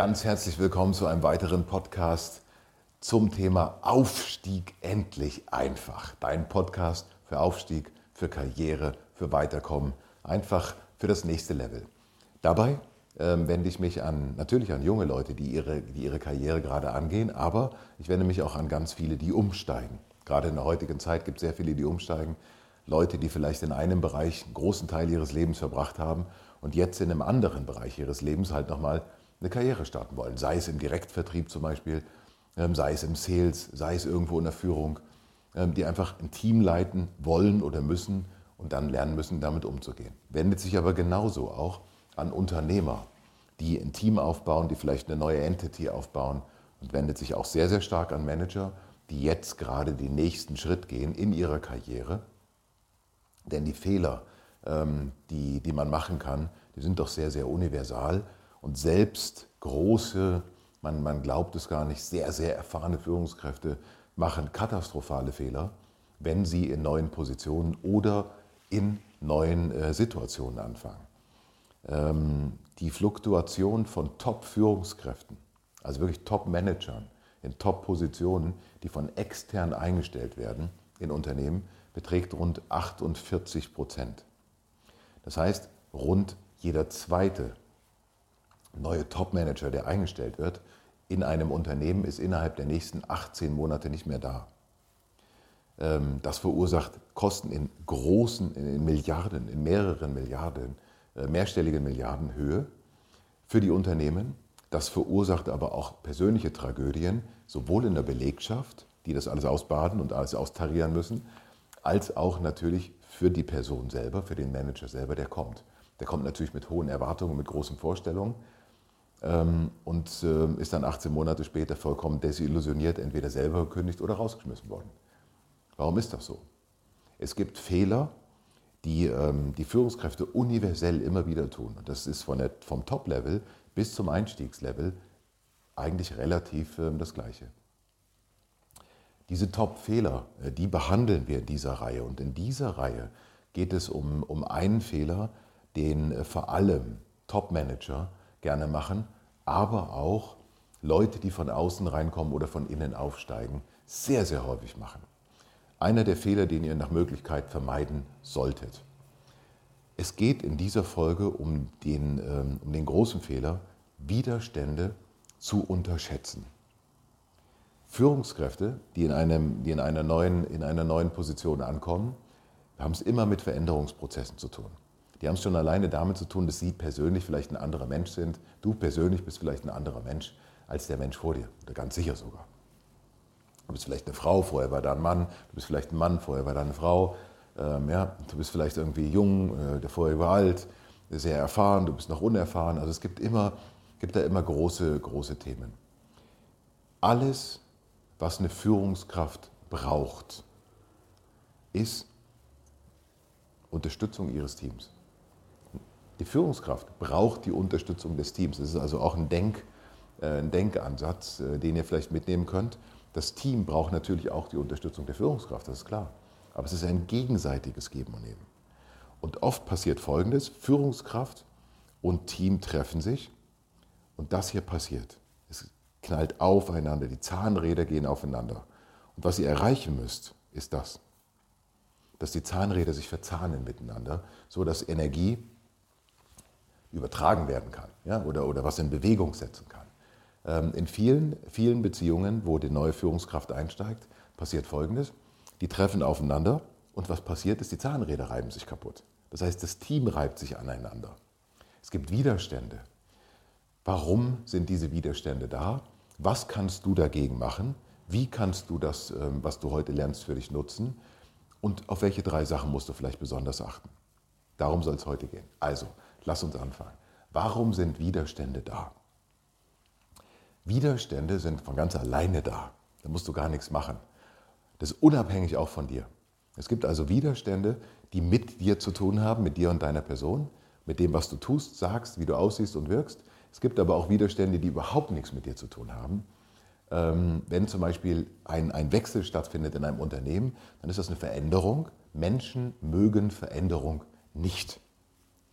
Ganz herzlich willkommen zu einem weiteren Podcast zum Thema Aufstieg endlich einfach. Dein Podcast für Aufstieg, für Karriere, für Weiterkommen, einfach für das nächste Level. Dabei ähm, wende ich mich an, natürlich an junge Leute, die ihre, die ihre Karriere gerade angehen, aber ich wende mich auch an ganz viele, die umsteigen. Gerade in der heutigen Zeit gibt es sehr viele, die umsteigen. Leute, die vielleicht in einem Bereich einen großen Teil ihres Lebens verbracht haben und jetzt in einem anderen Bereich ihres Lebens halt nochmal eine Karriere starten wollen. Sei es im Direktvertrieb zum Beispiel, ähm, sei es im Sales, sei es irgendwo in der Führung. Ähm, die einfach ein Team leiten wollen oder müssen und dann lernen müssen, damit umzugehen. Wendet sich aber genauso auch an Unternehmer, die ein Team aufbauen, die vielleicht eine neue Entity aufbauen und wendet sich auch sehr, sehr stark an Manager, die jetzt gerade den nächsten Schritt gehen in ihrer Karriere. Denn die Fehler, ähm, die, die man machen kann, die sind doch sehr, sehr universal und selbst große, man, man glaubt es gar nicht, sehr, sehr erfahrene Führungskräfte machen katastrophale Fehler, wenn sie in neuen Positionen oder in neuen äh, Situationen anfangen. Ähm, die Fluktuation von Top-Führungskräften, also wirklich Top-Managern in Top-Positionen, die von extern eingestellt werden in Unternehmen, beträgt rund 48 Prozent. Das heißt, rund jeder zweite neue Top-Manager, der eingestellt wird, in einem Unternehmen ist innerhalb der nächsten 18 Monate nicht mehr da. Ähm, das verursacht Kosten in großen, in Milliarden, in mehreren Milliarden, äh, mehrstelligen Milliardenhöhe für die Unternehmen. Das verursacht aber auch persönliche Tragödien, sowohl in der Belegschaft, die das alles ausbaden und alles austarieren müssen, als auch natürlich für die Person selber, für den Manager selber, der kommt. Der kommt natürlich mit hohen Erwartungen, mit großen Vorstellungen und ähm, ist dann 18 Monate später vollkommen desillusioniert, entweder selber gekündigt oder rausgeschmissen worden. Warum ist das so? Es gibt Fehler, die ähm, die Führungskräfte universell immer wieder tun. Und das ist von der, vom Top-Level bis zum Einstiegslevel eigentlich relativ das Gleiche. Diese Top-Fehler, äh, die behandeln wir in dieser Reihe. Und in dieser Reihe geht es um, um einen Fehler, den äh, vor allem Top-Manager gerne machen, aber auch Leute, die von außen reinkommen oder von innen aufsteigen, sehr, sehr häufig machen. Einer der Fehler, den ihr nach Möglichkeit vermeiden solltet. Es geht in dieser Folge um den, ähm, um den großen Fehler, Widerstände zu unterschätzen. Führungskräfte, die in, einem, die in, einer, neuen, in einer neuen Position ankommen, haben es immer mit Veränderungsprozessen zu tun. Die haben es schon alleine damit zu tun, dass sie persönlich vielleicht ein anderer Mensch sind. Du persönlich bist vielleicht ein anderer Mensch als der Mensch vor dir, oder ganz sicher sogar. Du bist vielleicht eine Frau, vorher war da ein Mann. Du bist vielleicht ein Mann, vorher war da eine Frau. Ähm, ja, du bist vielleicht irgendwie jung, äh, der vorher war alt, sehr erfahren, du bist noch unerfahren. Also es gibt, immer, gibt da immer große, große Themen. Alles, was eine Führungskraft braucht, ist Unterstützung ihres Teams. Die Führungskraft braucht die Unterstützung des Teams. Das ist also auch ein, Denk, äh, ein Denkansatz, äh, den ihr vielleicht mitnehmen könnt. Das Team braucht natürlich auch die Unterstützung der Führungskraft, das ist klar. Aber es ist ein gegenseitiges Geben und Nehmen. Und oft passiert Folgendes, Führungskraft und Team treffen sich und das hier passiert. Es knallt aufeinander, die Zahnräder gehen aufeinander. Und was ihr erreichen müsst, ist das, dass die Zahnräder sich verzahnen miteinander, so dass Energie übertragen werden kann ja, oder, oder was in Bewegung setzen kann. Ähm, in vielen, vielen Beziehungen, wo die neue Führungskraft einsteigt, passiert Folgendes. Die treffen aufeinander und was passiert ist, die Zahnräder reiben sich kaputt. Das heißt, das Team reibt sich aneinander. Es gibt Widerstände. Warum sind diese Widerstände da? Was kannst du dagegen machen? Wie kannst du das, ähm, was du heute lernst, für dich nutzen? Und auf welche drei Sachen musst du vielleicht besonders achten? Darum soll es heute gehen. Also, lass uns anfangen. Warum sind Widerstände da? Widerstände sind von ganz alleine da. Da musst du gar nichts machen. Das ist unabhängig auch von dir. Es gibt also Widerstände, die mit dir zu tun haben, mit dir und deiner Person, mit dem, was du tust, sagst, wie du aussiehst und wirkst. Es gibt aber auch Widerstände, die überhaupt nichts mit dir zu tun haben. Ähm, wenn zum Beispiel ein, ein Wechsel stattfindet in einem Unternehmen, dann ist das eine Veränderung. Menschen mögen Veränderung nicht.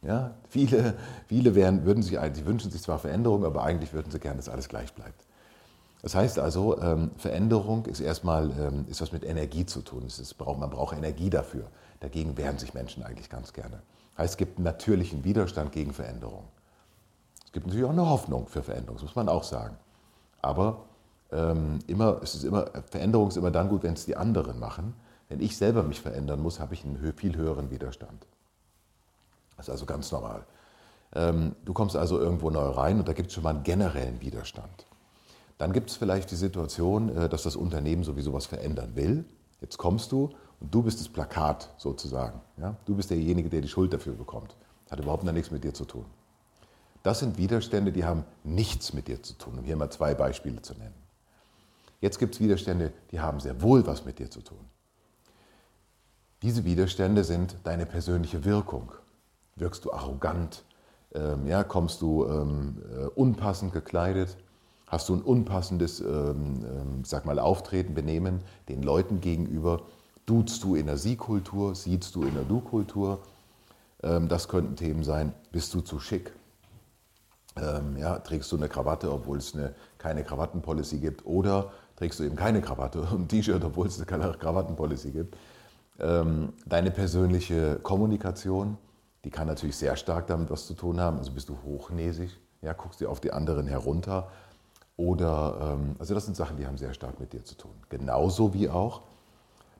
Ja, viele viele wären, würden sich, sie wünschen sich zwar Veränderung, aber eigentlich würden sie gerne, dass alles gleich bleibt. Das heißt also, ähm, Veränderung ist erstmal ähm, ist was mit Energie zu tun. Ist, man braucht Energie dafür. Dagegen wehren sich Menschen eigentlich ganz gerne. Heißt, es gibt einen natürlichen Widerstand gegen Veränderung. Es gibt natürlich auch eine Hoffnung für Veränderung, das muss man auch sagen. Aber ähm, immer, es ist immer, Veränderung ist immer dann gut, wenn es die anderen machen. Wenn ich selber mich verändern muss, habe ich einen viel höheren Widerstand. Das ist also ganz normal. Ähm, du kommst also irgendwo neu rein und da gibt es schon mal einen generellen Widerstand. Dann gibt es vielleicht die Situation, äh, dass das Unternehmen sowieso was verändern will. Jetzt kommst du und du bist das Plakat sozusagen. Ja? Du bist derjenige, der die Schuld dafür bekommt. Hat überhaupt noch nichts mit dir zu tun. Das sind Widerstände, die haben nichts mit dir zu tun, um hier mal zwei Beispiele zu nennen. Jetzt gibt es Widerstände, die haben sehr wohl was mit dir zu tun. Diese Widerstände sind deine persönliche Wirkung. Wirkst du arrogant? Ähm, ja, kommst du ähm, äh, unpassend gekleidet? Hast du ein unpassendes, ähm, ähm, sag mal, Auftreten, Benehmen den Leuten gegenüber? Duzt du in der Sie-Kultur? Siehst du in der Du-Kultur? Ähm, das könnten Themen sein. Bist du zu schick? Ähm, ja, trägst du eine Krawatte, obwohl es eine, keine Krawattenpolicy gibt? Oder trägst du eben keine Krawatte und ein T-Shirt, obwohl es keine Krawattenpolicy gibt? Deine persönliche Kommunikation, die kann natürlich sehr stark damit was zu tun haben. Also bist du hochnäsig, ja, guckst dir auf die anderen herunter. Oder, ähm, also das sind Sachen, die haben sehr stark mit dir zu tun. Genauso wie auch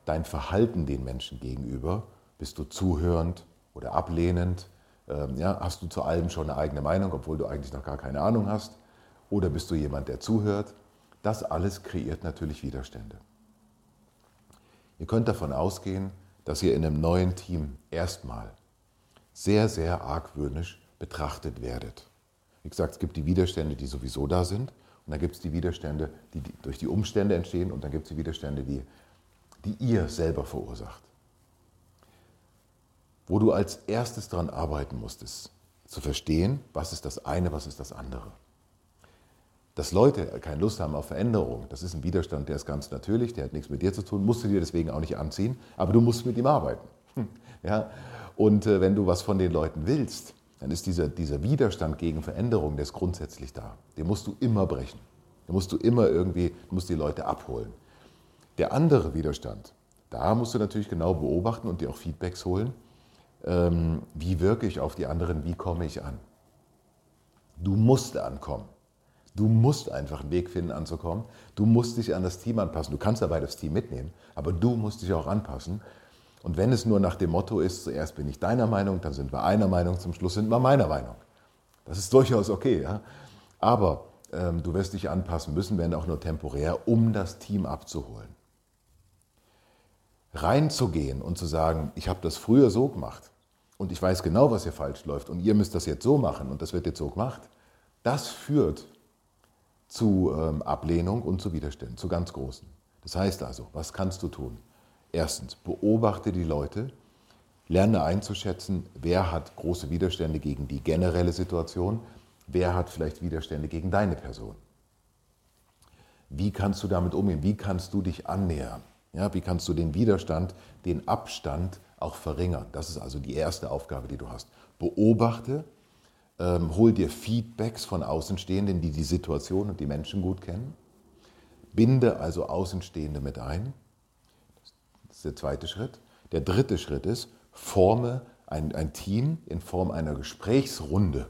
dein Verhalten den Menschen gegenüber. Bist du zuhörend oder ablehnend? Ähm, ja, hast du zu allem schon eine eigene Meinung, obwohl du eigentlich noch gar keine Ahnung hast? Oder bist du jemand, der zuhört? Das alles kreiert natürlich Widerstände. Ihr könnt davon ausgehen, dass ihr in einem neuen Team erstmal sehr, sehr argwöhnisch betrachtet werdet. Wie gesagt, es gibt die Widerstände, die sowieso da sind, und dann gibt es die Widerstände, die durch die Umstände entstehen, und dann gibt es die Widerstände, die, die ihr selber verursacht. Wo du als erstes daran arbeiten musst, ist zu verstehen, was ist das eine, was ist das andere. Dass Leute keine Lust haben auf Veränderung, das ist ein Widerstand, der ist ganz natürlich, der hat nichts mit dir zu tun, musst du dir deswegen auch nicht anziehen, aber du musst mit ihm arbeiten. Ja? Und äh, wenn du was von den Leuten willst, dann ist dieser, dieser Widerstand gegen Veränderung, der ist grundsätzlich da. Den musst du immer brechen. Den musst du immer irgendwie, musst die Leute abholen. Der andere Widerstand, da musst du natürlich genau beobachten und dir auch Feedbacks holen. Ähm, wie wirke ich auf die anderen? Wie komme ich an? Du musst ankommen. Du musst einfach einen Weg finden, anzukommen. Du musst dich an das Team anpassen. Du kannst dabei das Team mitnehmen, aber du musst dich auch anpassen. Und wenn es nur nach dem Motto ist, zuerst bin ich deiner Meinung, dann sind wir einer Meinung, zum Schluss sind wir meiner Meinung. Das ist durchaus okay. Ja? Aber ähm, du wirst dich anpassen müssen, wenn auch nur temporär, um das Team abzuholen. Reinzugehen und zu sagen, ich habe das früher so gemacht und ich weiß genau, was hier falsch läuft und ihr müsst das jetzt so machen und das wird jetzt so gemacht, das führt zu ähm, Ablehnung und zu Widerständen, zu ganz großen. Das heißt also, was kannst du tun? Erstens, beobachte die Leute, lerne einzuschätzen, wer hat große Widerstände gegen die generelle Situation, wer hat vielleicht Widerstände gegen deine Person. Wie kannst du damit umgehen? Wie kannst du dich annähern? Ja, wie kannst du den Widerstand, den Abstand auch verringern? Das ist also die erste Aufgabe, die du hast. Beobachte, ähm, hol dir Feedbacks von Außenstehenden, die die Situation und die Menschen gut kennen. Binde also Außenstehende mit ein. Das ist der zweite Schritt. Der dritte Schritt ist, forme ein, ein Team in Form einer Gesprächsrunde,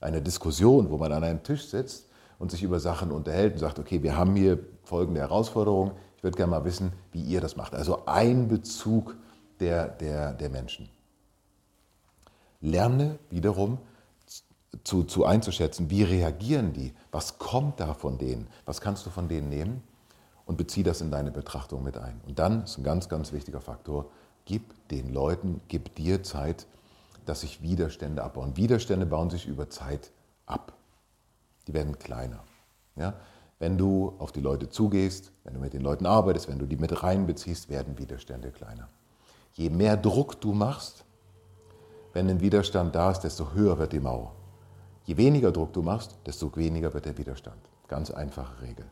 einer Diskussion, wo man an einem Tisch sitzt und sich über Sachen unterhält und sagt, okay, wir haben hier folgende Herausforderung, ich würde gerne mal wissen, wie ihr das macht. Also Einbezug der, der, der Menschen. Lerne wiederum zu, zu einzuschätzen, wie reagieren die, was kommt da von denen, was kannst du von denen nehmen und bezieh das in deine Betrachtung mit ein. Und dann ist ein ganz, ganz wichtiger Faktor, gib den Leuten, gib dir Zeit, dass sich Widerstände abbauen. Widerstände bauen sich über Zeit ab. Die werden kleiner. Ja? Wenn du auf die Leute zugehst, wenn du mit den Leuten arbeitest, wenn du die mit reinbeziehst, werden Widerstände kleiner. Je mehr Druck du machst, wenn ein Widerstand da ist, desto höher wird die Mauer. Je weniger Druck du machst, desto weniger wird der Widerstand. Ganz einfache Regel.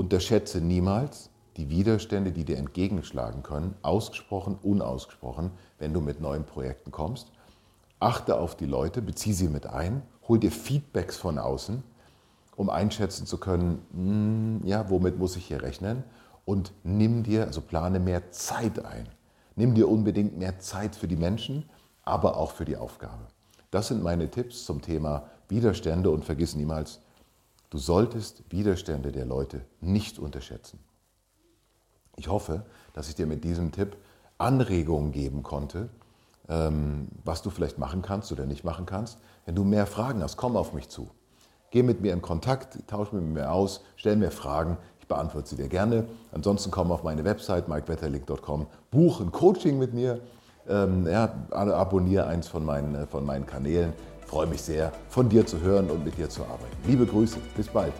Unterschätze niemals die Widerstände, die dir entgegenschlagen können, ausgesprochen, unausgesprochen, wenn du mit neuen Projekten kommst. Achte auf die Leute, bezieh sie mit ein, hol dir Feedbacks von außen, um einschätzen zu können, hm, ja, womit muss ich hier rechnen? Und nimm dir, also plane mehr Zeit ein. Nimm dir unbedingt mehr Zeit für die Menschen, aber auch für die Aufgabe. Das sind meine Tipps zum Thema Widerstände und vergiss niemals, du solltest Widerstände der Leute nicht unterschätzen. Ich hoffe, dass ich dir mit diesem Tipp Anregungen geben konnte, ähm, was du vielleicht machen kannst oder nicht machen kannst. Wenn du mehr Fragen hast, komm auf mich zu. Geh mit mir in Kontakt, tausch mit mir aus, stell mir Fragen, ich beantworte sie dir gerne. Ansonsten komm auf meine Website mikewetterlink.com, buch ein Coaching mit mir, ähm, ja, abonniere eins von meinen, äh, von meinen Kanälen. Ich freue mich sehr, von dir zu hören und mit dir zu arbeiten. Liebe Grüße, bis bald.